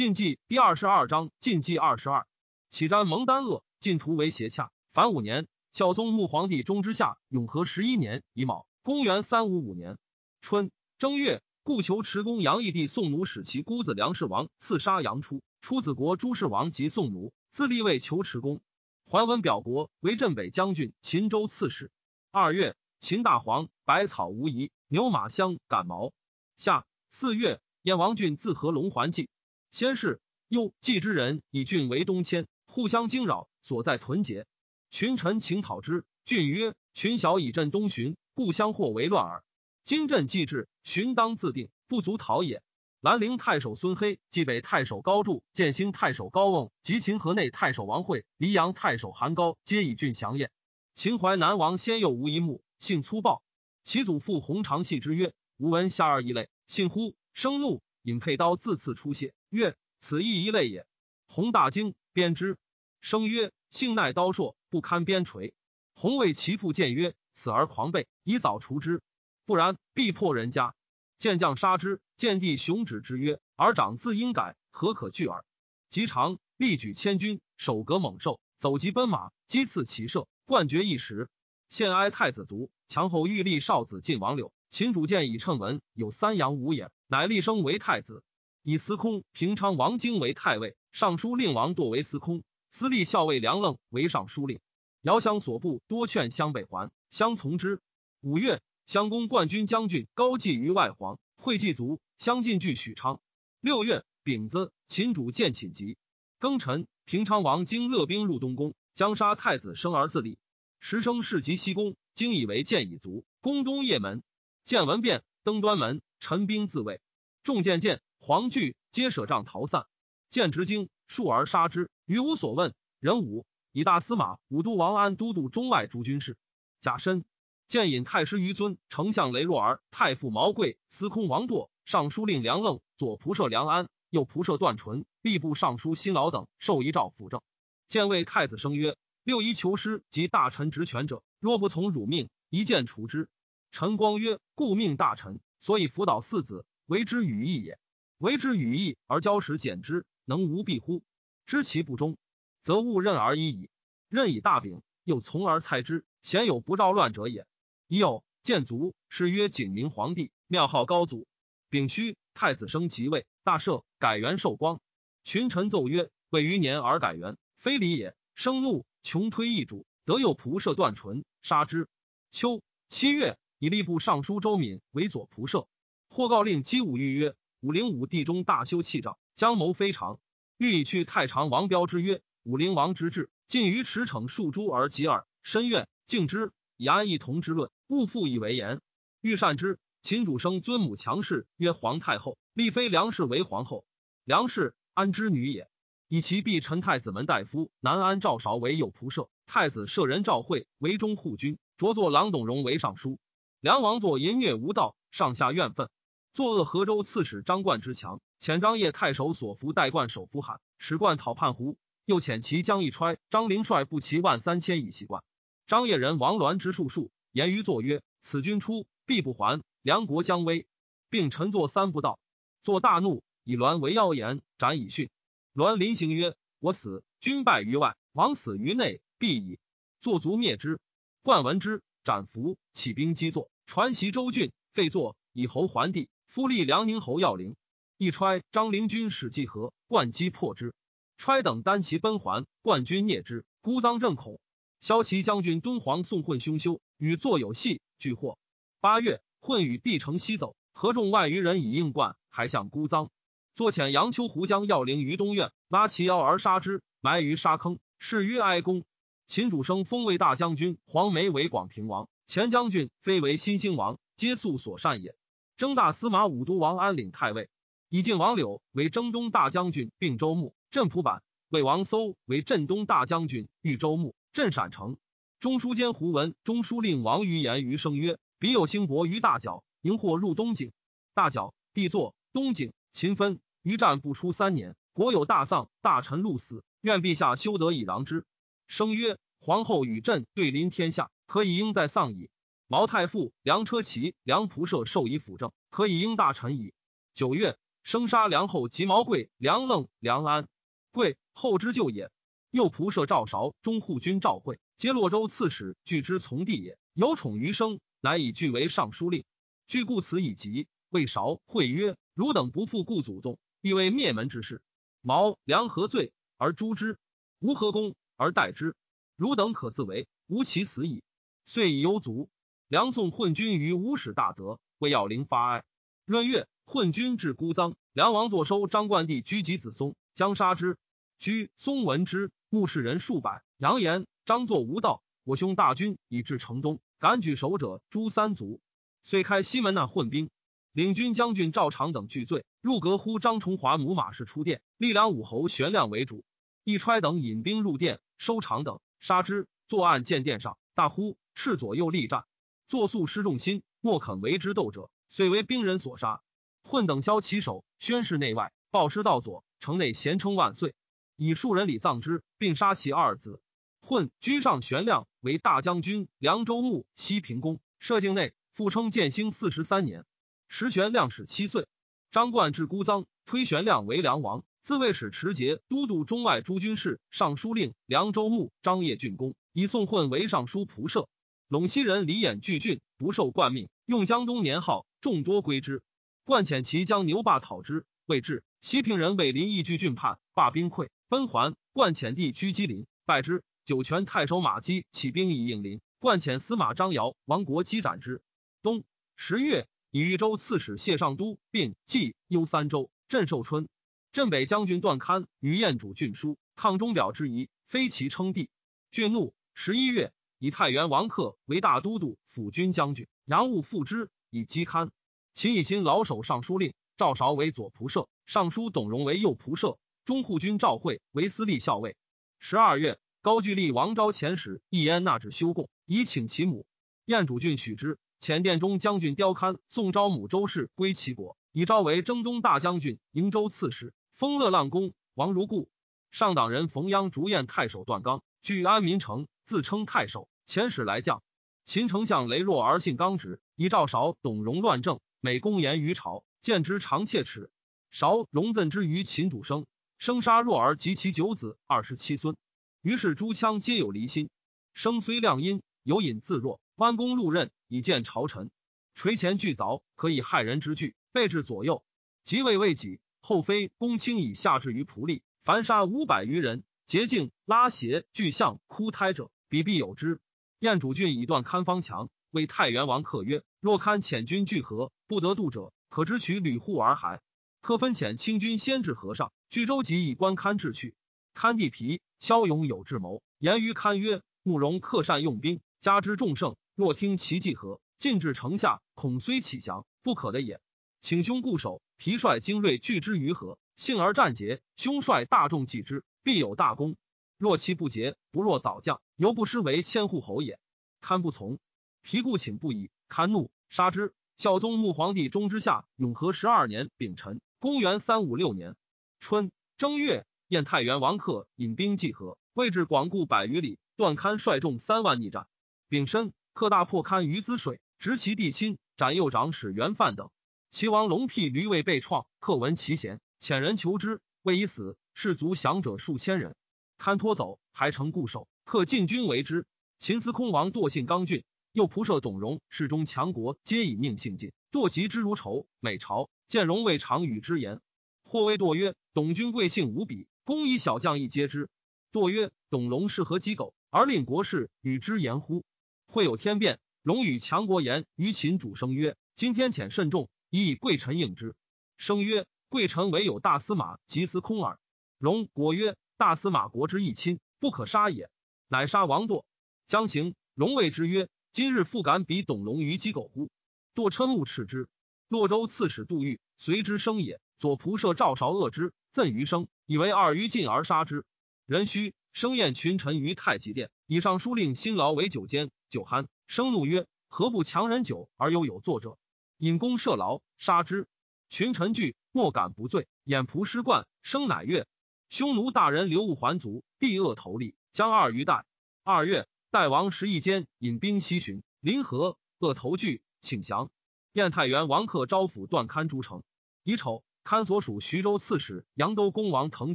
晋纪第二十二章晋纪二十二，启瞻蒙丹鄂，晋图为邪洽。凡五年，孝宗穆皇帝中之下，永和十一年乙卯，公元三五五年春正月，故求持公杨义帝宋奴使其姑子梁氏王刺杀杨初，出子国朱氏王及宋奴，自立为求持公。桓文表国为镇北将军、秦州刺史。二月，秦大黄百草无遗，牛马相感毛。夏四月，燕王郡自合龙环计。先是，又冀之人以郡为东迁，互相惊扰，所在屯结。群臣请讨之，郡曰：“群小以镇东巡，故相或为乱耳。今镇既至，寻当自定，不足讨也。”兰陵太守孙黑、冀北太守高筑、建兴太守高瓮及秦河内太守王惠、黎阳太守韩高，皆以郡降燕。秦淮南王先幼无一目，性粗暴。其祖父洪长系之曰：“吾闻下二一类，信乎？”生怒。引佩刀自刺出血，曰：“此亦一类也。”洪大惊，鞭之。生曰：“性耐刀硕，不堪鞭锤。”洪谓其父见曰：“此儿狂悖，宜早除之，不然必破人家。”见将杀之。见帝雄止之曰：“儿长自应改，何可惧耳？”及长，力举千军，手革猛兽，走疾奔马，击刺骑射，冠绝一时。献哀太子卒，强后欲立少子晋王柳。秦主见以称文，有三阳五眼。乃立生为太子，以司空平昌王经为太尉，尚书令王铎为司空，司隶校尉梁愣为尚书令。遥相所部多劝襄北还，相从之。五月，襄公冠军将军高济于外黄，会祭卒，相进据许昌。六月丙子，秦主见寝疾。庚辰，平昌王经勒兵入东宫，将杀太子生儿自立。时生事及西宫，经以为见已足，宫中夜门，见闻变，登端门。陈兵自卫，众见见黄惧，皆舍帐逃散。见执经，数而杀之，余无所问。人武以大司马、武都王安都督中外诸军事。甲申，见引太师于尊、丞相雷若儿、太傅毛贵、司空王铎、尚书令梁愣、左仆射梁安、右仆射段纯、吏部尚书辛劳等受遗诏辅政。见为太子生曰：“六一求师及大臣职权者，若不从汝命，一剑除之。”陈光曰：“故命大臣。”所以辅导四子，为之语义也。为之与义而交时减之，能无弊乎？知其不忠，则勿任而已矣。任以大柄，又从而裁之，鲜有不扰乱者也。已有建卒，是曰景明皇帝，庙号高祖。丙戌，太子升即位，大赦，改元寿光。群臣奏曰：“未余年而改元，非礼也。”生怒，穷推易主，得有仆射断唇，杀之。秋七月。以吏部尚书周敏为左仆射，或告令姬武欲曰：“武陵武帝中大修器仗，将谋非常。欲以去太常王彪之曰：‘武陵王之志，尽于驰骋数诸而及耳。’深怨敬之，以安一同之论，勿复以为言。欲善之。秦主生尊母强氏，曰皇太后，立妃梁氏为皇后。梁氏安之女也，以其婢陈太子门大夫南安赵韶为右仆射，太子舍人赵惠为中护军，着作郎董荣为尚书。梁王作淫虐无道，上下怨愤，作恶河州刺史张冠之强，遣张掖太守所服代冠守夫罕，使冠讨叛胡，又遣其将一揣张灵率步骑万三千以袭冠。张掖人王鸾之术数，言于作曰：“此君出必不还，梁国将危。”并陈作三不道，作大怒，以栾为妖言，斩以训。栾临行曰：“我死，君败于外；王死于内，必矣。”作卒灭之。冠闻之。斩服，起兵击作，传袭州郡，废作，以侯还帝。夫立梁宁侯要陵，一揣张灵军使计和，冠击破之。揣等单骑奔还，冠军灭之。孤臧正恐，骁骑将军敦煌宋混凶修，与作有隙，俱获。八月，混与帝城西走，合众万余人以应冠，还向孤臧。坐遣杨秋胡将要陵于东苑，拉其腰而杀之，埋于沙坑，是曰哀公。秦主生封为大将军，黄梅为广平王，前将军非为新兴王，皆素所善也。征大司马武都王安领太尉，以晋王柳为征东大将军，并州牧。镇蒲坂魏王搜为镇东大将军，豫州牧。镇陕城。中书监胡文、中书令王于言于声曰：“彼有兴伯于大角，迎获入东井。大角地作东井，秦分于战不出三年，国有大丧，大臣戮死，愿陛下修德以攘之。”生曰：“皇后与朕对临天下，可以应在丧矣。毛太傅、梁车骑、梁仆射授以辅政，可以应大臣矣。”九月，生杀梁后及毛贵、梁愣、梁安。贵后之旧也。右仆射赵韶、中护军赵惠，皆洛州刺史，据之从弟也。有宠于生，乃以据为尚书令。据故此以疾。魏韶、惠曰：“汝等不复故祖宗，必为灭门之事。毛、梁何罪而诛之？吾何功而待之？汝等可自为，吾其死矣。”遂以忧卒。梁宋混军于吴使大泽，为要陵发哀。闰月，混军至孤臧，梁王坐收张冠帝居及子松，将杀之。居松闻之，目视人数百，扬言张作无道。我兄大军已至城东，敢举守者诛三族。遂开西门那混兵，领军将军赵常等拒罪，入阁呼张崇华母马氏出殿，立梁武侯玄亮为主。一揣等引兵入殿，收常等，杀之。作案见殿上，大呼斥左右力战。作素失众心，莫肯为之斗者，遂为兵人所杀。混等枭其首，宣誓内外，报师道左，城内咸称万岁。以数人礼葬之，并杀其二子。混居上玄亮为大将军，凉州牧、西平公，设境内，复称建兴四十三年。时玄亮始七岁。张冠至孤臧，推玄亮为梁王，自卫使持节都督中外诸军事、尚书令、凉州牧、张掖郡公，以宋混为尚书仆射。陇西人李衍拒郡，不受冠命，用江东年号，众多归之。冠遣其将牛霸讨之，未至。西平人为临邑拒郡叛，罢兵溃。奔还，冠遣帝居基林，败之。酒泉太守马基起兵以应临，冠遣司马张尧、王国基斩之。冬十月，以豫州刺史谢尚都，并冀幽三州。镇寿春，镇北将军段堪与燕主郡书抗钟表之疑，非其称帝。郡怒。十一月，以太原王克为大都督、辅军将军，杨务复之，以击堪。秦以新老守尚书令，赵韶为左仆射，尚书董荣为右仆射。中护军赵惠为司隶校尉。十二月，高句丽王昭遣使一言纳至修贡，以请其母。燕主郡许之。遣殿中将军刁堪送昭母周氏归齐国，以昭为征东大将军、瀛州刺史。封乐浪公。王如故。上党人冯鞅逐燕太守段刚，据安民城，自称太守。遣使来将。秦丞相羸弱而性刚直，以赵韶、董荣乱政，每公言于朝，见之常切齿。韶、荣赠之于秦主生。生杀弱儿及其九子二十七孙，于是诸羌皆有离心。生虽亮阴，有隐自若。弯弓入刃，以见朝臣。垂前巨凿，可以害人之具，备至左右。即位未己，后妃公卿以下至于仆隶，凡杀五百余人。洁净拉邪巨象哭胎者，比必有之。燕主郡以断堪方强，为太原王客曰：若堪遣军聚合，不得渡者，可知取吕户而还。客分遣清军先至河上。据州即以官堪至去，堪地皮骁勇有智谋，言于堪曰：“慕容克善用兵，加之众胜。若听其计和，进至城下，恐虽起降，不可的也。请兄固守。皮率精锐拒之于河，幸而战捷。兄率大众济之，必有大功。若其不捷，不若早降，犹不失为千户侯也。”堪不从，皮故请不已。堪怒，杀之。孝宗穆皇帝中之下永和十二年丙辰，公元三五六年。春正月，燕太原王克引兵济河，位置广固百余里。段堪率众三万逆战。丙申，克大破堪于滋水，执其地亲，斩右长史元范等。齐王龙辟驴未被创，克闻其贤，遣人求之，未已死。士卒降者数千人。堪拖走，还成固守。克进军为之。秦司空王惰性刚俊，又仆射董荣，世中强国，皆以命性尽，惰疾之如仇。每朝见荣，未尝与之言。或谓惰曰：“董君贵姓无比，公以小将亦皆之。”惰曰：“董荣是何鸡狗，而令国士与之言乎？”会有天变，荣与强国言于秦主生曰：“今天遣甚重，以以贵臣应之。”生曰：“贵臣唯有大司马及司空耳。”荣果曰：“大司马国之一亲，不可杀也。”乃杀王堕。将行，荣谓之曰：“今日复敢比董龙于鸡狗乎？”堕嗔怒斥之。洛州刺史杜预随之生也。左仆射赵韶恶之，赠余生，以为二于禁而杀之。壬戌，生宴群臣于太极殿，以上书令辛劳为酒监。酒酣，生怒曰：“何不强人酒而又有作者？”引弓射牢，杀之。群臣惧，莫敢不罪。掩仆失冠，生乃曰：“匈奴大人刘武还族，地恶头立，将二于代。二月，代王时一间引兵西巡，临河，恶头惧，请降。燕太原王克招抚段堪诸城。乙丑。堪所属徐州刺史杨都公王腾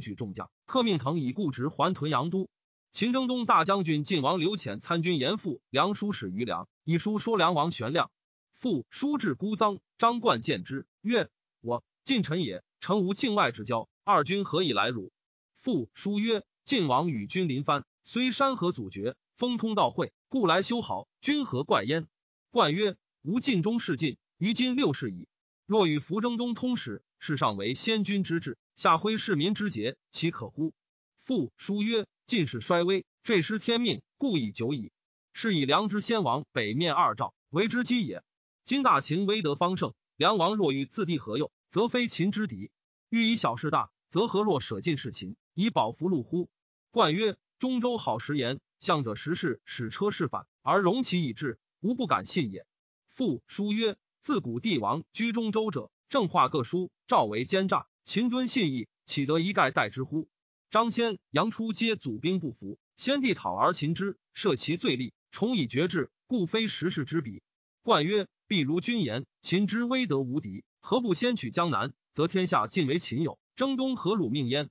举众将，克命腾以故职还屯阳都。秦征东大将军晋王刘潜参军严复梁书使于梁，以书说梁王玄亮。复书至孤臧，张冠见之，曰：“我晋臣也，诚无境外之交，二君何以来辱？”复书曰：“晋王与君临藩，虽山河阻绝，风通道会，故来修好。君何怪焉？”冠曰：“吾晋中事晋，于今六世矣。若与扶征东通使，是上为先君之志，下挥市民之节，其可乎？”复书曰。晋士衰微，坠失天命，故已久矣。是以良之先王北面二赵，为之基也。今大秦威德方盛，梁王若欲自地何用，则非秦之敌；欲以小事大，则何若舍晋事秦，以保福禄乎？冠曰：中州好食言，向者时事使车事反，而容其以至，吾不敢信也。父书曰：自古帝王居中州者，正话各书，赵为奸诈，秦敦信义，岂得一概待之乎？张先、杨初皆祖兵不服，先帝讨而秦之，赦其罪力，重以绝志，故非时事之比。冠曰：必如君言，秦之威德无敌，何不先取江南？则天下尽为秦有，征东何辱命焉？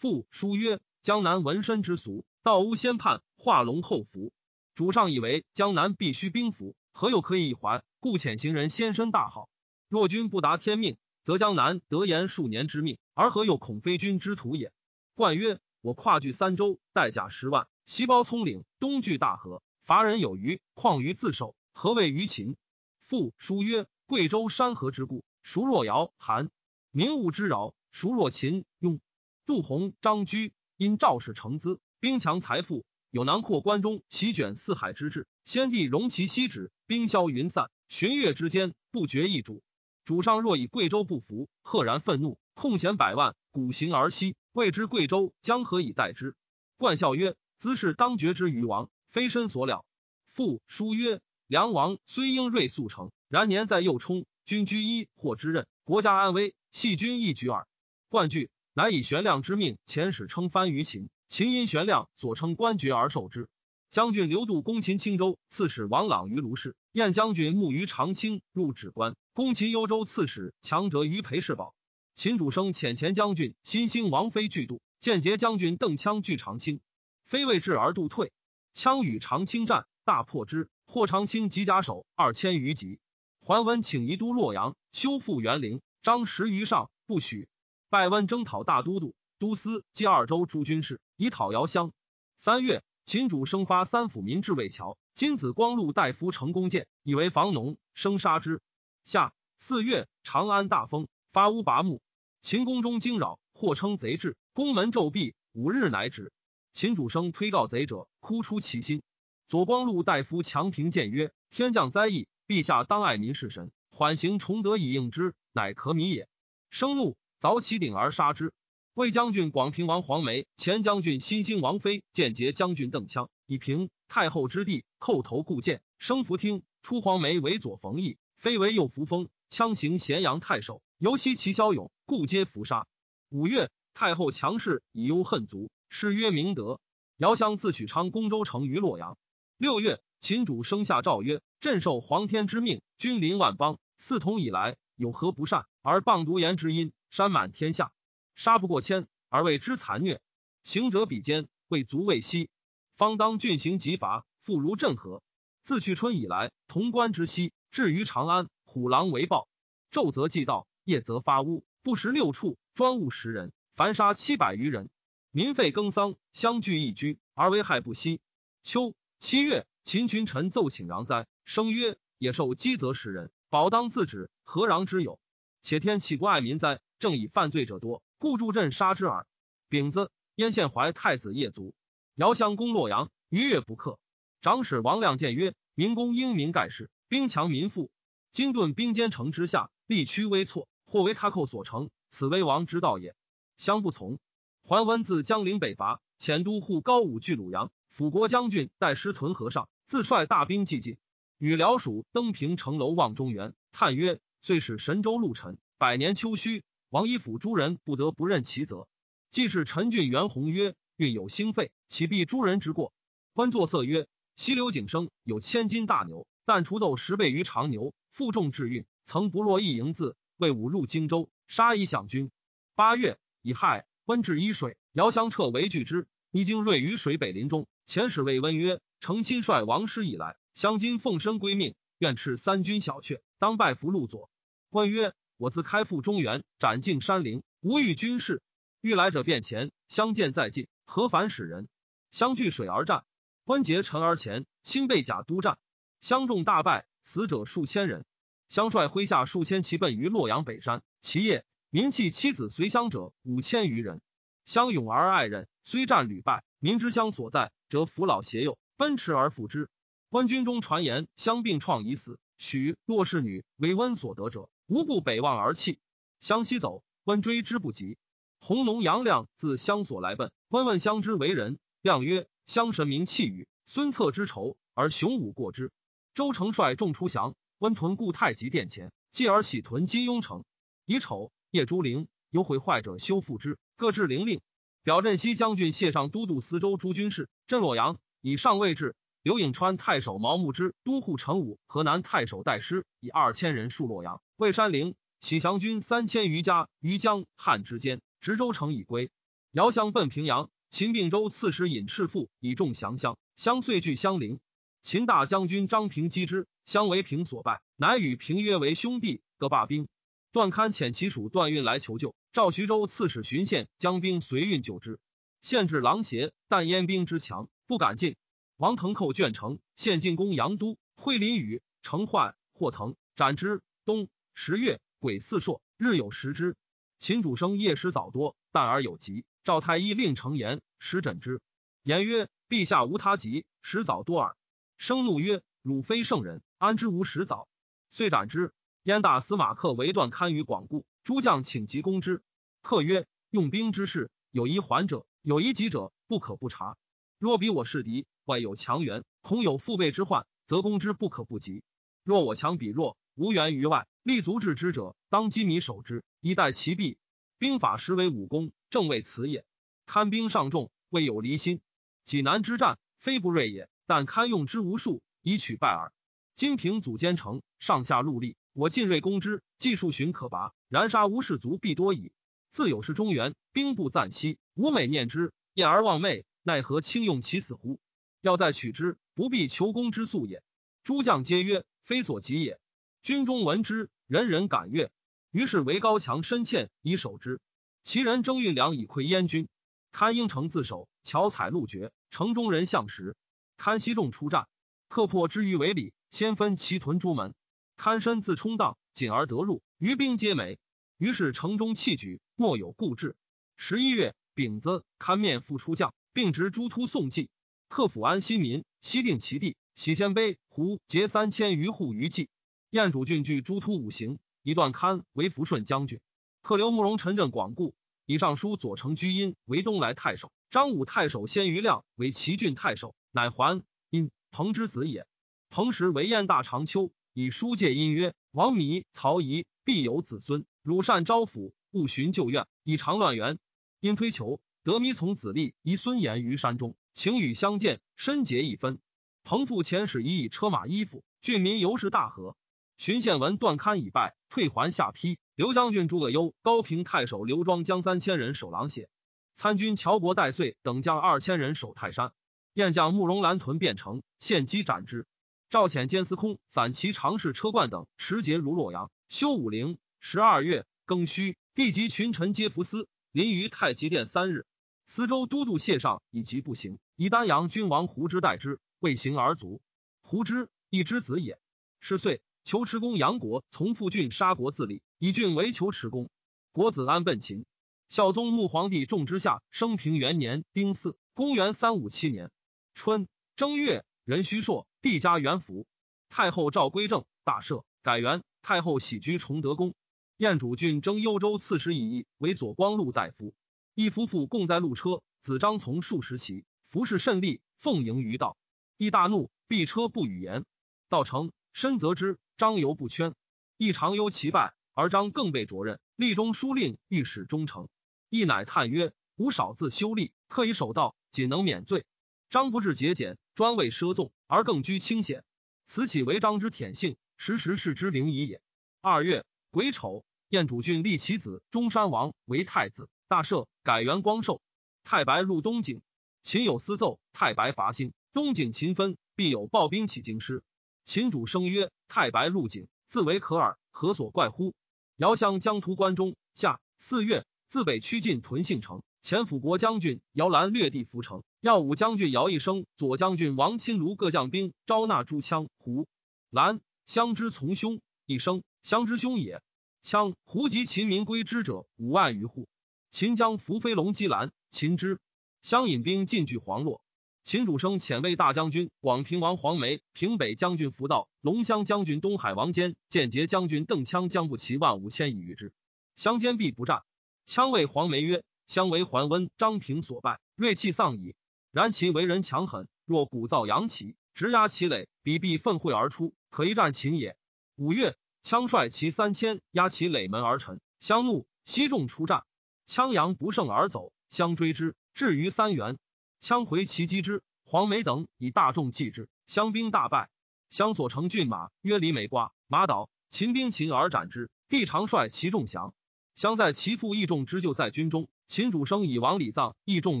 父书曰：江南闻身之俗，道乌先叛，化龙后服。主上以为江南必须兵符，何有可以一还？故遣行人先身大号。若君不达天命，则江南得延数年之命，而何有恐非君之徒也？冠曰：“我跨据三州，带甲十万，西包葱岭，东据大河，伐人有余，况于自守，何谓于秦？”父书曰：“贵州山河之故，孰若尧韩？民物之扰，孰若秦雍？杜洪、张居因赵氏成资，兵强财富，有囊括关中，席卷四海之志。先帝容其息止，兵消云散，旬月之间，不绝一主。主上若以贵州不服，赫然愤怒，控弦百万，鼓行而西。”未知贵州将何以待之？冠笑曰：“兹是当绝之于王，非身所了。”父书曰：“梁王虽英锐速成，然年在右冲，君居一或之任，国家安危，系君一举耳。”冠惧，乃以玄亮之命遣使称藩于秦。秦因玄亮所称官爵而受之。将军刘度攻秦青州，刺史王朗于卢氏；燕将军慕于长清入止关，攻秦幽州刺史强者于裴世宝。秦主生遣前将军新兴王妃拒度，间节将军邓羌拒长清，非未至而度退。羌与长清战，大破之，获长清及甲首二千余级。桓温请移都洛阳，修复园陵，张十余上不许。拜温征讨大都督、都司、冀二州诸军事，以讨姚襄。三月，秦主生发三府民至魏桥，金子光禄大夫成弓箭，以为防农，生杀之。夏四月，长安大风，发乌拔木。秦宫中惊扰，或称贼至，宫门骤闭，五日乃止。秦主生推告贼者，哭出其心。左光禄大夫强平谏曰：“天降灾异，陛下当爱民是神，缓刑崇德以应之，乃可米也。”生怒，凿其顶而杀之。魏将军广平王黄梅、前将军新兴王妃见节将军邓羌以平太后之地，叩头固谏，升福听。出黄梅为左冯翊，非为右扶风。羌行咸阳太守。尤其其骁勇，故皆伏杀。五月，太后强势，以忧恨足，谥曰明德。遥相自取昌宫州城于洛阳。六月，秦主生下诏曰：“朕受皇天之命，君临万邦，四统以来，有何不善？而谤独言之音，山满天下，杀不过千，而为之残虐。行者比肩，未足未息。方当郡行极罚，复如镇河。自去春以来，潼关之西，至于长安，虎狼为暴，昼则祭道。”夜则发屋，不食六畜，专务十人，凡杀七百余人。民废耕桑，相聚一居，而危害不息。秋七月，秦群臣奏请攘灾，声曰：“野兽饥则食人，保当自止，何攘之有？且天岂不爱民哉？正以犯罪者多，故助朕杀之耳。”丙子，燕献怀太子夜卒。遥相攻洛阳，逾越不克。长史王亮谏曰：“民公英明盖世，兵强民富，今顿兵坚城之下，力屈危挫。”或为他寇所成，此威王之道也。相不从。桓温自江陵北伐，遣都护高武据鲁阳，辅国将军带师屯河上，自率大兵既进，与辽属登平城楼望中原，叹曰：“遂使神州陆沉，百年秋虚，王一府诸人不得不任其责。”既是陈俊元宏曰：“运有兴废，岂必诸人之过？”温作色曰：“西流景生有千斤大牛，但锄斗十倍于长牛，负重至运，曾不落一营字。”魏武入荆州，杀以享军。八月乙亥，温至伊水，遥相撤为拒之。已经锐于水北林中。遣使谓温曰：“承亲率王师以来，相今奉身归命，愿斥三军小阙，当拜服陆左。”温曰：“我自开赴中原，斩尽山陵，无欲军事。欲来者便前，相见在近，何反使人？相据水而战。温结陈而前，亲被甲督战，相众大败，死者数千人。相率麾下数千骑奔于洛阳北山。其夜，民弃妻子随乡者五千余人。相勇而爱人，虽战屡败，民之乡所在，则扶老携幼，奔驰而赴之。温军中传言，相并创已死，许洛氏女为温所得者，无不北望而泣。相西走，温追之不及。弘农杨亮自乡所来奔，温问相之为人，亮曰。乡神明气宇，孙策之仇而雄武过之。周成率众出降，温屯固太极殿前，继而喜屯金庸城。乙丑，夜朱灵，有毁坏者修复之，各置灵令。表镇西将军谢上都督司州诸军事，镇洛阳，以上位置。刘颖川太守毛木之都护成武，河南太守戴师以二千人戍洛阳。魏山陵启降军三千余家于江汉之间，直州城已归。遥相奔平阳。秦并州刺史尹赤父以众降乡，相遂据襄陵。秦大将军张平击之，相为平所败，乃与平约为兄弟，各罢兵。段堪遣其属段运来求救，赵徐州刺史荀宪将兵随运救之。县至狼邪，但燕兵之强，不敢进。王腾寇卷城，现进攻阳都，会林宇，城坏，霍腾斩之。冬十月，癸巳朔，日有食之。秦主生夜食早多，但而有疾。赵太医令成言，使诊之。言曰：“陛下无他疾，食早多耳。”生怒曰：“汝非圣人，安知无食早？”遂斩之。燕大司马克为断堪于广固，诸将请急攻之。客曰：“用兵之事，有疑缓者，有疑急者，不可不察。若比我是敌，外有强援，恐有腹背之患，则攻之不可不及。若我强彼弱，无援于外，立足制之者，当击米守之，以待其弊。兵法实为武功。”正为此也。堪兵上众，未有离心。济南之战，非不锐也，但堪用之无数，以取败耳。金平祖坚城，上下戮力，我进锐攻之，技术寻可拔，然杀无士卒必多矣。自有是中原，兵不暂息，吾每念之，厌而忘昧，奈何轻用其死乎？要再取之，不必求功之速也。诸将皆曰：非所及也。军中闻之，人人感悦。于是为高墙深堑以守之。其人征运粮以馈燕军，堪应城自守，巧采路绝，城中人向食。堪西众出战，克破之于为里，先分其屯诸门。堪身自冲荡，进而得入，余兵皆没。于是城中弃举，莫有故志。十一月丙子，堪面复出将，并执诸突送祭，克抚安新民，西定其地，喜鲜卑胡结三千余户于冀。燕主郡据诸突五行，一段堪为抚顺将军。克留慕容陈镇广固，以尚书左丞居因为东莱太守，张武太守先于亮为齐郡太守，乃还因彭之子也。彭时为燕大长秋，以书戒因曰：“王弥、曹仪必有子孙，汝善招抚，勿寻旧怨，以长乱源。”因推求得弥从子立遗孙言于山中，请与相见，深结一分。彭父遣使以以车马衣服，郡民由是大和。荀宪闻段堪已败，退还下邳。刘将军诸葛优、高平太守刘庄将三千人守狼血，参军乔伯戴岁等将二千人守泰山。燕将慕容兰屯汴城，献机斩之。赵遣监司空散骑常侍车冠等持节如洛阳，修武陵。十二月庚戌，帝及群臣皆服司，临于太极殿三日。司州都督谢尚以疾不行，以丹阳君王胡之代之，未行而卒。胡之一之子也。是岁，求持公杨国从父郡杀国自立。以郡为求持公，国子安奔秦。孝宗穆皇帝重之下，生平元年丁巳，公元三五七年春正月，壬戌朔，帝家元符。太后诏归正，大赦，改元。太后喜居崇德宫。燕主郡征幽州刺史以义为左光禄大夫。一夫妇共在路车，子张从数十骑，服侍甚利，奉迎于道。亦大怒，避车不语言。道成深责之，张犹不圈。亦常忧其败。而张更被擢任，立中书令，御史中丞。亦乃叹曰：“吾少自修立，克以守道，仅能免罪。张不至节俭，专为奢纵，而更居清显。此岂为张之舔性，时时是之灵矣也。”二月癸丑，燕主郡立其子中山王为太子，大赦，改元光寿。太白入东景，秦有私奏，太白伐兴，东景秦分，必有暴兵起京师。秦主声曰：“太白入景，自为可耳，何所怪乎？”遥相江图关中。夏四月，自北趋进屯信城。前辅国将军姚兰略地涪城，耀武将军姚一生、左将军王钦卢各将兵招纳诸羌胡兰相之从兄，一生相之兄也。羌胡及秦民归之者五万余户。秦将伏飞龙击兰，秦之相引兵进据黄洛。秦主升遣魏大将军广平王黄梅、平北将军福道、龙骧将军东海王坚、间节将军邓羌将不齐万五千以御之。相坚必不战。羌谓黄梅曰。相为桓温、张平所败，锐气丧矣。然其为人强狠，若鼓噪扬旗，直压其垒，彼必奋会而出，可一战秦也。五月，羌率其三千压其垒门而陈，相怒，悉众出战。羌阳不胜而走，相追之，至于三原，羌回其击之。黄梅等以大众继之，相兵大败。相所乘骏马曰李美瓜，马倒，秦兵擒而斩之。帝常率其众降。相在其父义众之就在军中。秦主生以王礼葬义重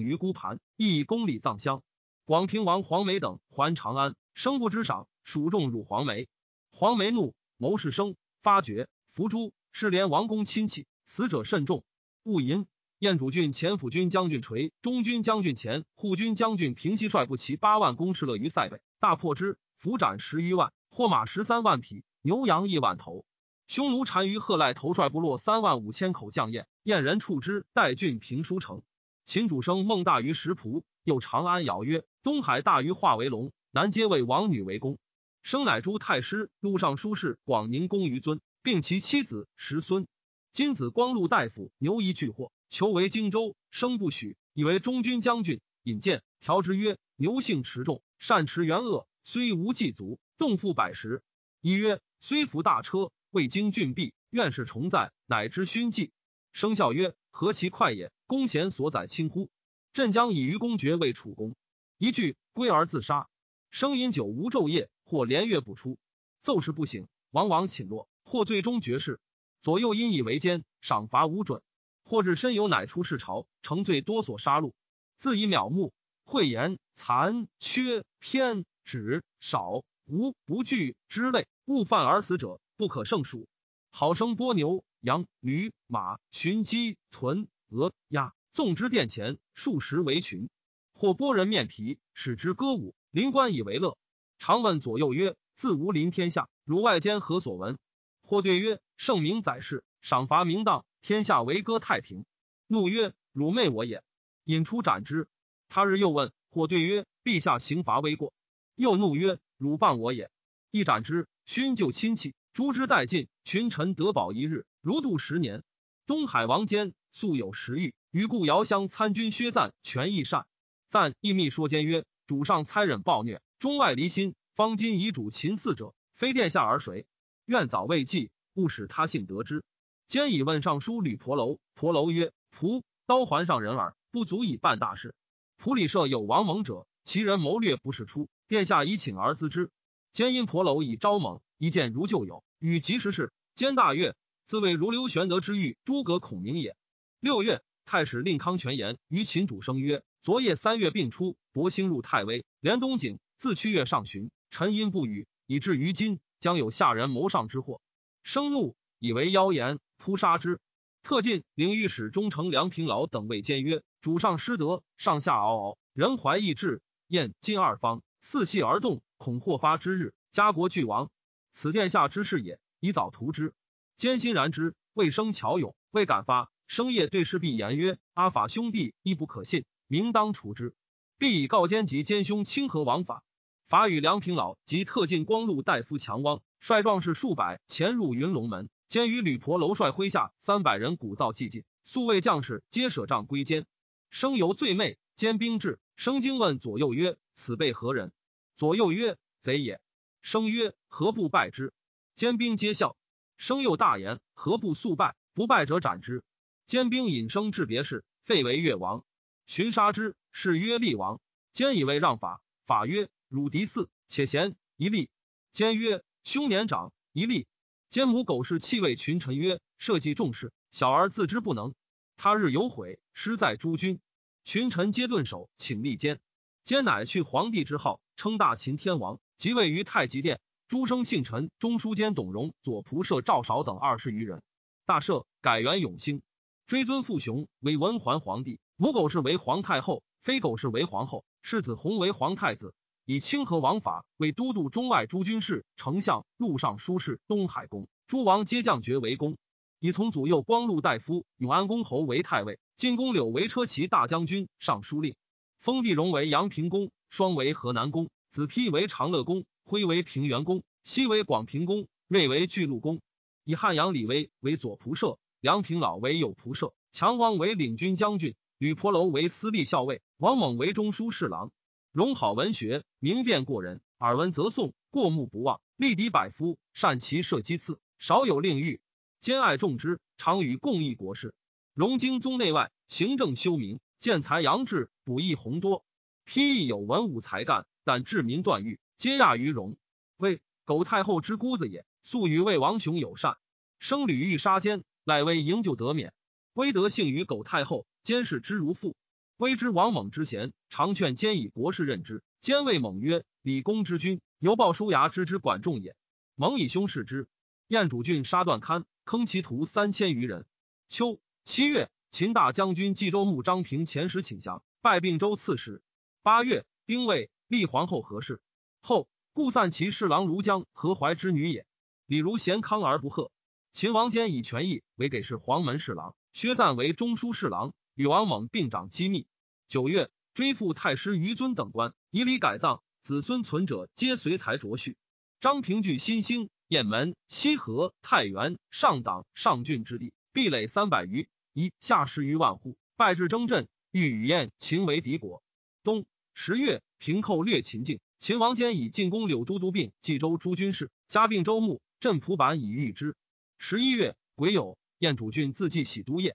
于孤盘，亦以公礼葬乡。广平王黄梅等还长安，生不知赏，蜀众辱黄梅。黄梅怒，谋士生发觉伏诛。是连王公亲戚，死者甚众。戊寅，燕主郡前辅军将军垂、中军将军前护军将军平西率部骑八万攻士乐于塞北，大破之，俘斩十余万，获马十三万匹，牛羊一万头。匈奴单于贺赖头率部落三万五千口将燕，燕人处之，代郡平书城。秦主生孟大于石仆，又长安谣曰：东海大于化为龙，南皆为王女为公。生乃诸太师、陆尚书事广宁公于尊，并其妻子十孙。金子光禄大夫牛夷拒获，求为荆州，生不许，以为中军将军。引荐调之曰：牛性持重，善持元恶，虽无祭足，动负百十。一曰：虽服大车。未经郡币，愿是重在，乃知勋绩。生效曰：“何其快也！公贤所载轻乎？朕将以于公爵为楚公。”一句归而自杀。生饮酒无昼夜，或连月不出，奏事不醒，往往寝落，或最终绝世。左右因以为奸，赏罚无准。或至身有，乃出世朝，成罪多所杀戮。自以渺目，讳言残缺偏止少无不惧之类，误犯而死者。不可胜数。好生波牛、羊、驴、马、群鸡、豚、鹅、鸭，纵之殿前数十为群，或剥人面皮，使之歌舞，临官以为乐。常问左右曰：“自无临天下，汝外间何所闻？”或对曰：“圣明宰事，赏罚明当，天下为歌太平。”怒曰：“汝媚我也！”引出斩之。他日又问，或对曰：“陛下刑罚微过。”又怒曰：“汝谤我也！”一斩之，勋就亲戚。诛之殆尽，群臣得保一日，如度十年。东海王坚素有食欲，与故遥相参军薛赞权益善。赞亦密说坚曰：“主上猜忍暴虐，中外离心，方今遗主秦嗣者，非殿下而谁？愿早未继，勿使他幸得之。”兼以问尚书吕婆楼，婆楼曰：“仆刀环上人耳，不足以办大事。仆里设有王猛者，其人谋略不是出，殿下以请而咨之。兼因婆楼以招猛。”一见如旧友，与及时事。兼大悦，自谓如刘玄德之遇诸葛孔明也。六月，太史令康全言于秦主生曰：昨夜三月并出，伯兴入太微，连东景，自去月上旬，沉阴不语，以至于今，将有下人谋上之祸。生怒，以为妖言，扑杀之。特进领御史中丞梁平老等谓监曰：主上失德，上下嗷嗷，人怀异志，燕晋二方，四气而动，恐祸发之日，家国俱亡。此殿下之事也，宜早图之。坚心然之，未生巧勇，未敢发。生夜对侍婢言曰：“阿法兄弟亦不可信，明当除之。”必以告奸及奸兄清和王法。法与梁平老及特进光禄大夫强汪率壮士数百潜入云龙门，兼与吕婆楼帅麾下三百人鼓噪寂静，素卫将士皆舍帐归监。生犹醉寐，兼兵至，生惊问左右曰：“此辈何人？”左右曰：“贼也。”生曰：“何不败之？”坚兵皆笑。生又大言：“何不速败？不败者斩之。”坚兵引生至别室，废为越王。寻杀之，是曰厉王。坚以为让法，法曰：“汝敌四，且贤一立。”坚曰：“兄年长一立。”奸母苟氏弃位群臣曰：“社稷重事，小儿自知不能。他日有悔，失在诸君。群臣皆顿首，请立监。监乃去皇帝之号，称大秦天王，即位于太极殿。诸生姓陈，中书监董荣、左仆射赵少等二十余人。大赦，改元永兴，追尊父雄为文桓皇帝，母苟氏为皇太后，妃苟氏为皇后，世子弘为皇太子。以清河王法为都督中外诸军事、丞相、录尚书事、东海公。诸王皆降爵为公。以从祖右光禄大夫永安公侯为太尉，晋公柳为车骑大将军、尚书令。封地荣为阳平公，双为河南公，子丕为长乐公，辉为平原公，西为广平公，瑞为巨鹿公。以汉阳李威为左仆射，梁平老为右仆射，强汪为领军将军，吕婆楼为司隶校尉，王猛为中书侍郎。荣好文学，明辨过人，耳闻则诵，过目不忘，力敌百夫，善骑射击刺，少有令欲，兼爱众之，常与共议国事。荣经宗内外，行政修明，建才扬志，补益宏多。批议有文武才干，但治民断狱，皆亚于荣。为苟太后之姑子也。素与魏王雄友善，生屡遇杀奸，赖威营救得免。威德幸于苟太后，监视之如父。威之王猛之贤，常劝兼以国事任之。兼谓猛曰：“李公之君，犹报叔牙之之管仲也。”猛以兄视之。燕主郡杀断堪，坑其徒三千余人。秋七月，秦大将军冀州牧张平遣使请降，拜并州刺史。八月，丁未，立皇后何氏。后故散骑侍郎如江何怀之女也。李如贤康而不贺。秦王坚以权益为给事黄门侍郎，薛赞为中书侍郎，与王猛并掌机密。九月，追复太师于尊等官，以礼改葬，子孙存者皆随才着序。张平据新兴、雁门、西河、太原、上党、上郡之地，壁垒三百余，一下十余万户，败至征镇，欲与燕、秦为敌国。冬十月，平寇略秦境，秦王坚以进攻柳都督并冀州诸军事，加并州牧。镇蒲坂以御之。十一月，癸酉，燕主郡自祭喜都邺。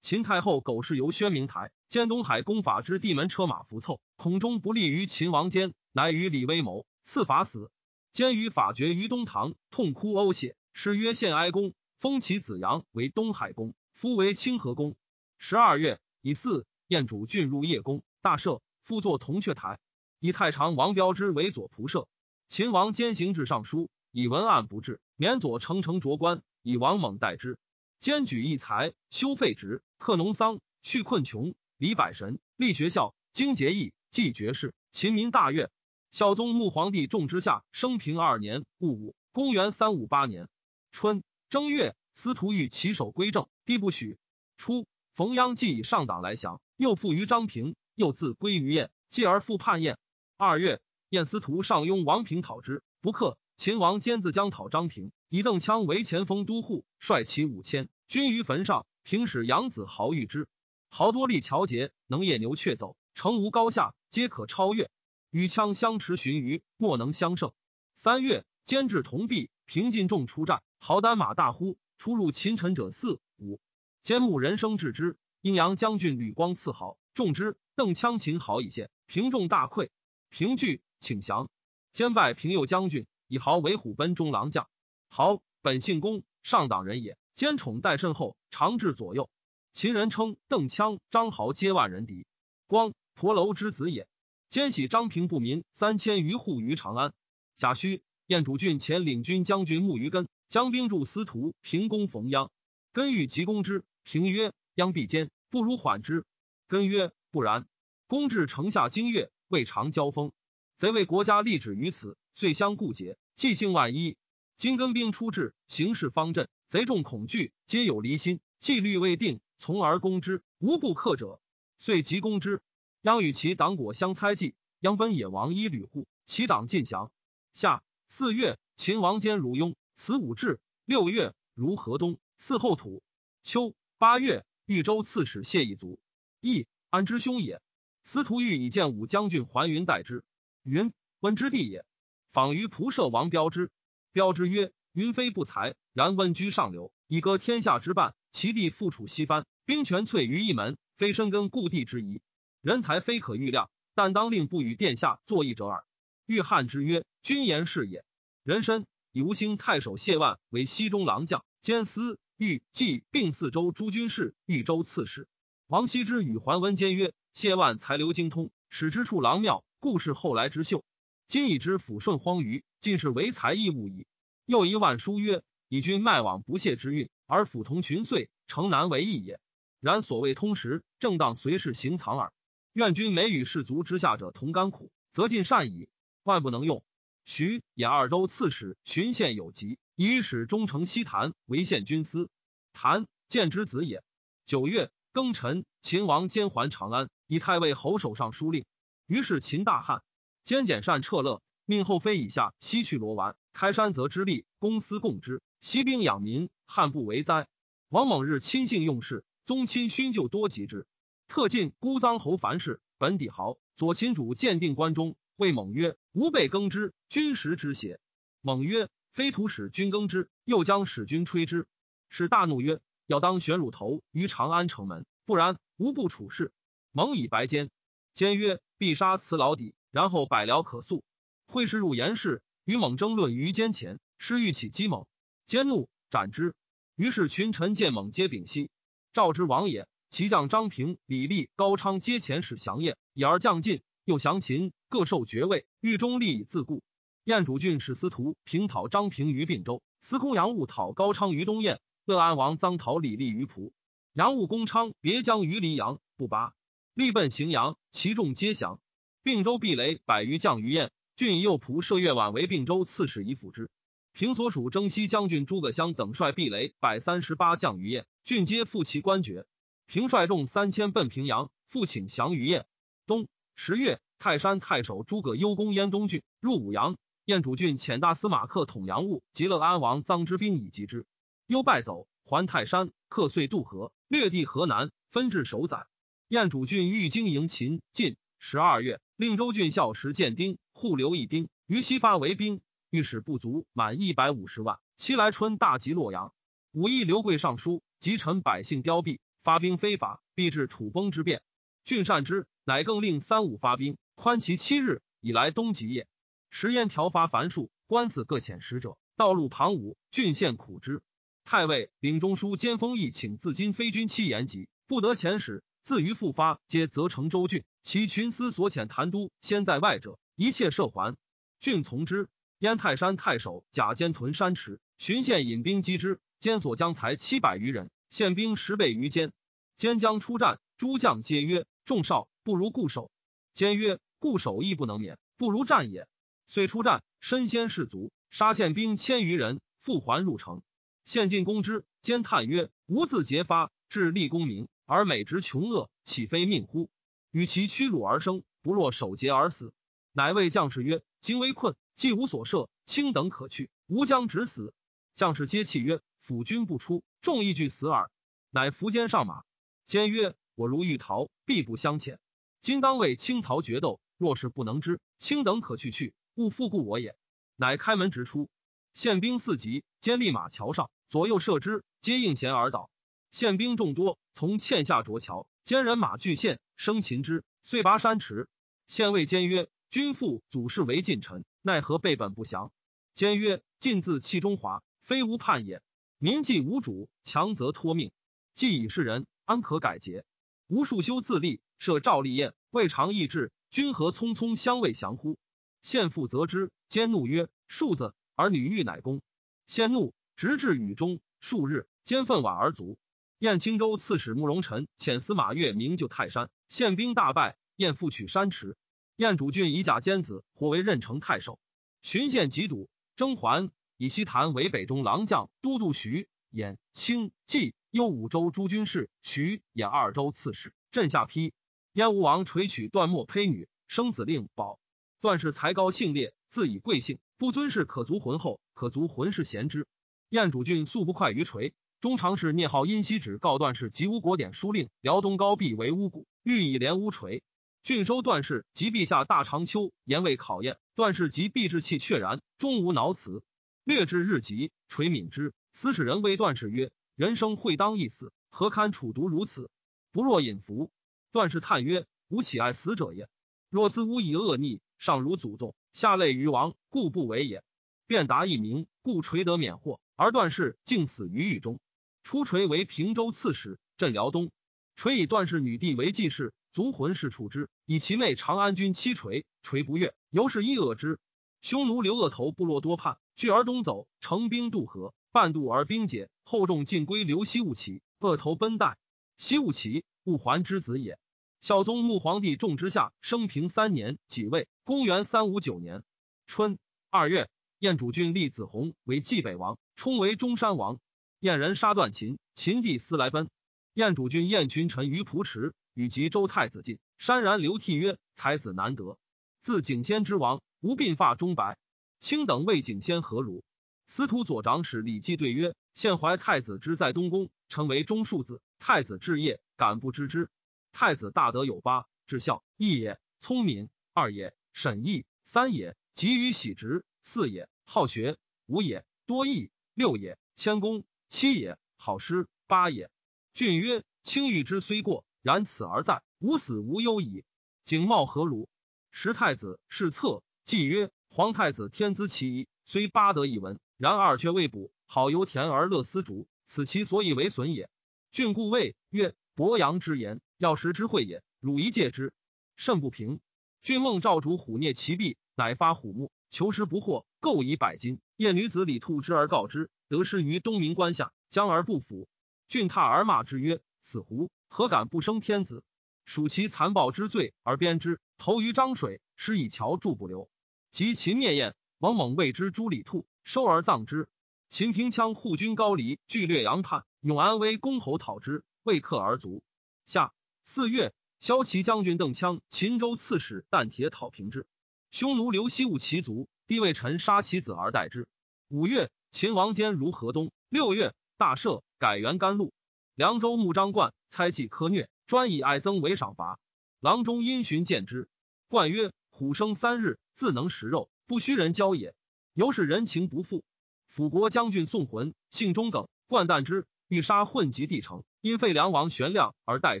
秦太后苟氏由宣明台，兼东海公法之地门车马浮凑，恐终不利于秦王坚，乃与李威谋，赐法死。坚于法决于东堂，痛哭呕血，谥曰献哀公，封其子阳为东海公，夫为清河公。十二月，以巳，燕主郡入邺宫，大赦，复作铜雀台，以太常王彪之为左仆射。秦王兼行至尚书。以文案不至，免左丞丞卓官，以王猛代之。兼举义才，修废职，克农桑，去困穷，离百神，立学校，经节义，继爵士，秦民大悦。孝宗穆皇帝重之下，生平二年戊午，公元三五八年春正月，司徒欲起手归政，帝不许。初，冯鞅既以上党来降，又附于张平，又自归于燕，继而复叛燕。二月，燕司徒上庸王平讨之，不克。秦王坚自将讨张平，以邓羌为前锋都护，率其五千军于坟上。平使养子豪遇之，豪多力乔节，能夜牛却走，城无高下，皆可超越。与羌相持旬余，莫能相胜。三月，坚至铜壁，平尽众出战，豪单马大呼，出入秦臣者四五。坚慕人生至之，阴阳将军吕光赐豪，众之。邓羌秦豪以献，平众大溃，平惧，请降。坚拜平右将军。以豪为虎贲中郎将，豪本姓公，上党人也。兼宠待甚厚，常至左右。秦人称邓羌、张豪皆万人敌。光婆楼之子也。兼喜张平不民三千余户于长安。贾诩燕主郡前领军将军穆于根将兵助司徒平公冯鞅，根欲急攻之，平曰：“鞅必坚，不如缓之。”根曰：“不然。”公至城下经月，未尝交锋。贼为国家立止于此。遂相顾结，计兴万一。今根兵出至，形势方阵，贼众恐惧，皆有离心，纪律未定，从而攻之，无不克者。遂即攻之。央与其党果相猜忌，央奔野王依吕护，其党尽降。夏四月，秦王坚如雍，此武至。六月，如河东，赐后土。秋八月，豫州刺史谢义卒，义安之兄也。司徒豫以见武将军还云代之，云温之地也。访于仆射王彪之，彪之曰：“云飞不才，然温居上流，以割天下之半。其地复处西藩，兵权粹于一门，非深根故地之宜。人才非可预料，但当令不与殿下作议者耳。”欲汉之曰：“君言是也。”人参以吴兴太守谢万为西中郎将，兼司豫冀并四州诸军事、豫州刺史。王羲之与桓温兼曰：“谢万才流精通，使之处郎庙，故是后来之秀。今已之抚顺荒余，尽是唯才异物矣。”又一万书曰：“以君迈往不懈之运，而辅同群岁，诚难为义也。然所谓通识，正当随事行藏耳。愿君每与士卒之下者同甘苦，则尽善矣。万不能用。”徐兖二州刺史巡县有疾，以使忠诚西坛为县军司。谭建之子也。九月庚辰，秦王兼还长安，以太尉侯守尚书令。于是秦大旱，兼简善撤乐，命后妃以下西去罗丸，开山泽之力，公私共之。息兵养民，旱不为灾。王猛日亲信用事，宗亲勋就多及之。特进孤臧侯樊氏，本底豪，左秦主鉴定关中。谓猛曰：“吾辈耕之，君食之邪？”猛曰：“非徒使君耕之，又将使君吹之。”使大怒曰：“要当悬乳头于长安城门，不然无不处事。”猛以白坚。坚曰：“必杀此老底，然后百僚可速。”会师入严氏，与猛争论于坚前，师欲起击猛，坚怒斩之。于是群臣见猛皆屏息。赵之王也，其将张平、李立、高昌皆遣使降燕，以而将尽。又降秦，各受爵位，狱中立以自固。燕主郡使司徒平讨张平于并州，司空杨务讨高昌于东燕，乐安王臧讨李立于蒲。杨务攻昌，别将于黎阳，不拔。力奔荥阳，其众皆降。并州避雷百余将于燕，郡以右仆射月宛为并州刺史以辅之。平所属征西将军诸葛襄等率避雷百三十八将于燕，郡皆复其官爵。平率众三千奔平阳，复请降于燕。冬。十月，泰山太守诸葛幽攻燕东郡，入武阳。燕主郡遣大司马克统阳务及乐安王臧之兵以击之。攸败走，还泰山。克遂渡河，略地河南，分至守宰。燕主郡欲经营秦晋。十二月，令州郡校时建丁，户留一丁于西发为兵，御史不足满一百五十万。七来春，大集洛阳。武义刘贵上书，及臣百姓凋敝，发兵非法，必致土崩之变。郡善之。乃更令三五发兵，宽其七日，以来东极也。时焉条发繁数，官司各遣使者，道路旁芜，郡县苦之。太尉领中书兼封邑，请自今非军期延吉，不得遣使。自于复发，皆责成州郡。其群司所遣谭都先在外者，一切赦还。郡从之。燕泰山太守贾坚屯山池，巡县引兵击之，坚所将才七百余人，县兵十倍于坚。坚将出战，诸将皆曰：“众少。”不如固守。坚曰：“固守亦不能免，不如战也。”遂出战，身先士卒，杀县兵千余人，复还入城。县进攻之，坚叹曰：“吾自结发，致立功名，而美职穷恶，岂非命乎？与其屈辱而生，不若守节而死。”乃谓将士曰：“今危困，既无所设，卿等可去，吾将直死。”将士皆泣曰：“辅君不出，众亦惧死耳。”乃扶坚上马。坚曰：“我如欲逃，必不相遣。”今当为清曹决斗，若是不能之，卿等可去去，勿复顾我也。乃开门直出，宪兵四级，兼立马桥上，左右射之，皆应弦而倒。宪兵众多，从堑下着桥，兼人马拒陷，生擒之，遂拔山池。县尉坚曰：“君父祖氏为近臣，奈何背本不降？”坚曰：“晋自弃中华，非无叛也。民既无主，强则托命，既已是人，安可改节？吾数修自立。”设赵立燕，未尝易志，君何匆匆相未降乎？献父责之，坚怒曰：“庶子，儿女欲乃公。”献怒，直至雨中数日，坚愤晚而卒。燕青州刺史慕容臣遣司马越明救泰山，献兵大败，燕复取山池。燕主郡以假坚子或为任城太守，巡县疾堵，征还，以西坛为北中郎将，都督徐、兖、青、冀、幽五州诸军事，徐、衍二州刺史，镇下邳。燕吴王垂取段末胚女，生子令保。段氏才高性烈，自以贵姓，不尊氏可族浑厚，可族浑氏贤之。燕主郡素不快于垂，中常侍聂浩因西旨告段氏及吴国典书令辽东高壁为巫蛊，欲以连乌垂。郡收段氏及陛下大长秋，言未考验。段氏及必志气确然，终无挠辞。略至日极，垂敏之，司使人谓段氏曰：“人生会当一死，何堪处毒如此？不若隐伏。”段氏叹曰：“吾岂爱死者也？若自吾以恶逆，上如祖宗，下类于王，故不为也。”便答一名，故垂得免祸，而段氏竟死于狱中。出垂为平州刺史，镇辽东。垂以段氏女弟为继室，族魂氏处之，以其妹长安君妻垂，垂不悦，由是一恶之。匈奴刘鄂头部落多叛，拒而东走，乘兵渡河，半渡而兵解，后众尽归刘西务齐，恶头奔代。西务齐，务桓之子也。孝宗穆皇帝重之下，生平三年即位。公元三五九年春二月，燕主君立子弘为冀北王，冲为中山王。燕人杀断秦，秦帝思来奔。燕主君燕群臣于蒲池，与及周太子晋。潸然流涕曰：“才子难得。自景仙之王，无鬓发中白。卿等为景仙何如？”司徒左长史李绩对曰：“现怀太子之在东宫，成为中庶子。太子治业，敢不知之？太子大德有八：至孝，一也；聪明，二也；审义，三也；急于喜直，四也；好学，五也；多义，六也；谦恭，七也；好诗，八也。”俊曰：“卿欲之虽过，然此而在，无死无忧矣。”景茂何如？时太子是策，既曰：“皇太子天资其一，虽八德一文，然二却未补。好油田而乐丝竹，此其所以为损也。”俊故谓曰：“伯阳之言，要时之会也。汝一戒之，甚不平。”俊梦赵主虎啮其臂，乃发虎目，求食不获，购以百金。燕女子李兔之而告之，得失于东明关下，将而不服。郡踏而骂之曰：“此狐何敢不生天子？属其残暴之罪而鞭之，投于漳水，施以桥柱不流。及秦灭燕，王猛谓之诛李兔，收而葬之。秦平羌护军高黎据略阳叛，永安威公侯讨之，未克而卒。下四月，骁骑将军邓羌、秦州刺史但铁讨平之。匈奴刘西务其族，帝位臣杀其子而代之。五月，秦王坚如河东。六月，大赦。改元甘露，凉州牧张冠猜忌苛虐，专以爱憎为赏罚。郎中因循见之，冠曰：“虎生三日，自能食肉，不须人教也。”由是人情不复。辅国将军宋浑姓中耿，冠旦之，欲杀混及帝城，因废梁王玄亮而代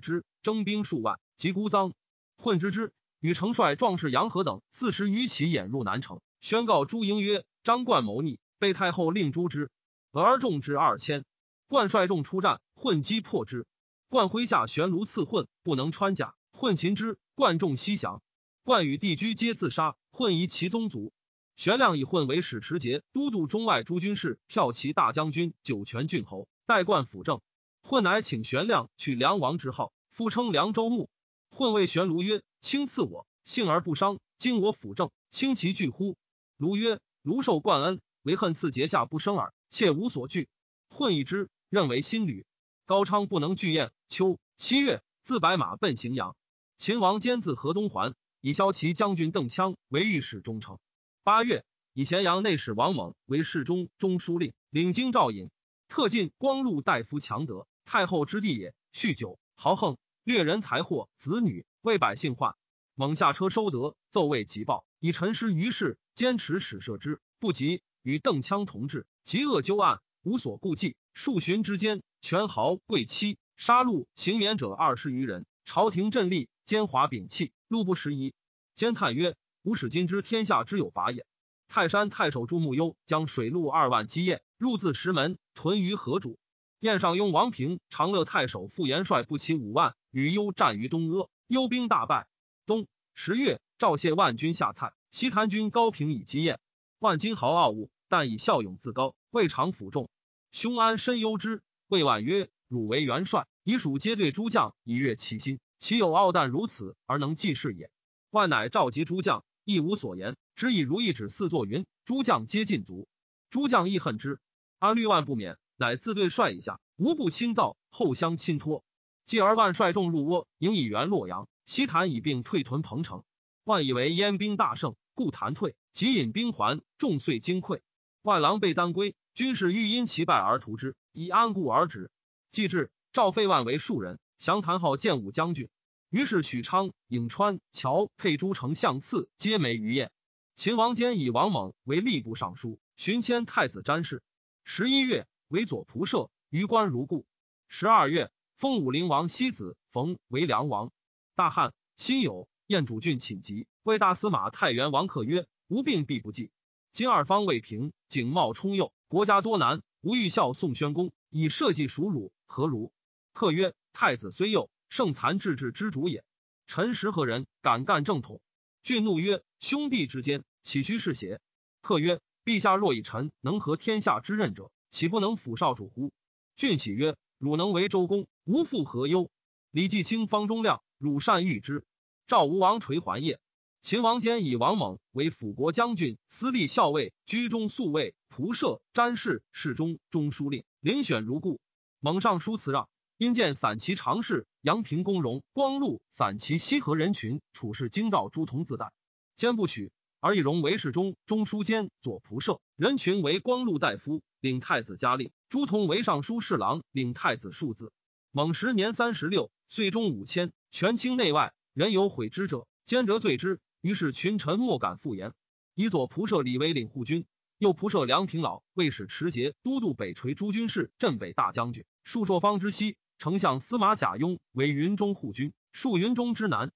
之，征兵数万，及孤臧。混之之，与丞帅壮士杨和等四十余骑掩入南城，宣告朱英曰：“张冠谋逆，被太后令诛之。”而众之二千。冠率众出战，混击破之。冠麾下悬炉刺混，不能穿甲。混擒之，冠众西降。冠与帝居皆自杀。混疑其宗族。玄亮以混为使持节都督中外诸军事，骠骑大将军、酒泉郡侯，代冠辅政。混乃请玄亮取梁王之号，复称凉州牧。混谓玄卢曰：“卿赐我，幸而不伤。今我辅政，轻其惧乎？”卢曰：“卢受冠恩，唯恨赐节下不生耳，妾无所惧。”混一之。认为新旅高昌不能拒宴。秋七月，自白马奔荥阳。秦王兼自河东还，以骁骑将军邓羌为御史中丞。八月，以咸阳内史王猛为侍中、中书令，领京兆尹。特进光禄大夫强德，太后之弟也。酗酒豪横，掠人财货子女，为百姓患。猛下车收得，奏位急报，以陈师于事，坚持使射之，不及。与邓羌同治，极恶纠案，无所顾忌。数旬之间，权豪贵戚杀戮行免者二十余人。朝廷振立，奸猾摒弃，路不拾遗。兼叹曰：“吾使今之天下之有法也。”泰山太守朱穆幽将水陆二万击燕入自石门，屯于河渚。燕上庸王平、长乐太守傅延帅不齐五万，与幽战于东阿，幽兵大败。冬十月，赵谢万军下蔡，西坛军高平以击燕。万金豪傲物，但以效勇自高，未尝辅众。兄安深忧之，谓婉曰：“汝为元帅，以属皆对诸将，以悦其心。岂有傲诞如此而能济事也？”万乃召集诸将，亦无所言，只以如意指四座云。诸将皆尽足，诸将亦恨之。安虑万不免，乃自对帅以下，无不亲造，后相亲托。继而万率众入窝，迎以援洛阳。西坛以并退屯彭城。万以为燕兵大胜，故谈退，即引兵还，众遂惊溃。万狼狈单归。军士欲因其败而屠之，以安固而止。既至，赵废万为庶人，降谭号建武将军。于是许昌、颍川、乔沛诸丞相次皆没于燕。秦王坚以王猛为吏部尚书，寻迁太子詹事。十一月，为左仆射，于官如故。十二月，封武陵王西子冯为梁王。大汉，辛酉，燕主郡寝疾，为大司马太原王克曰：“无病必不济。今二方未平，景茂冲右。”国家多难，吾欲孝宋宣公，以社稷属汝，何如？客曰：太子虽幼，圣残志治之主也。臣实何人敢干正统？郡怒曰：兄弟之间，岂须是邪？客曰：陛下若以臣能合天下之任者，岂不能辅少主乎？郡喜曰：汝能为周公，无复何忧？李继清方中亮，汝善遇之。赵吴王垂还业。秦王坚以王猛为辅国将军、司隶校尉、居中宿卫、仆射、詹事、侍中、中书令，遴选如故。猛上书辞让，因见散骑常侍阳平公荣、光禄散骑西河人群处事京兆诸同自代，坚不许，而以荣为侍中、中书监、左仆射，人群为光禄大夫，领太子嘉令；朱仝为尚书侍郎，领太子庶子。猛时年三十六，岁中五千，权倾内外，人有悔之者，坚折罪之。于是群臣莫敢复言。以左仆射李为领护军，右仆射梁平老为使持节都督北垂诸军事、镇北大将军。数朔方之西，丞相司马贾雍为云中护军，戍云中之南。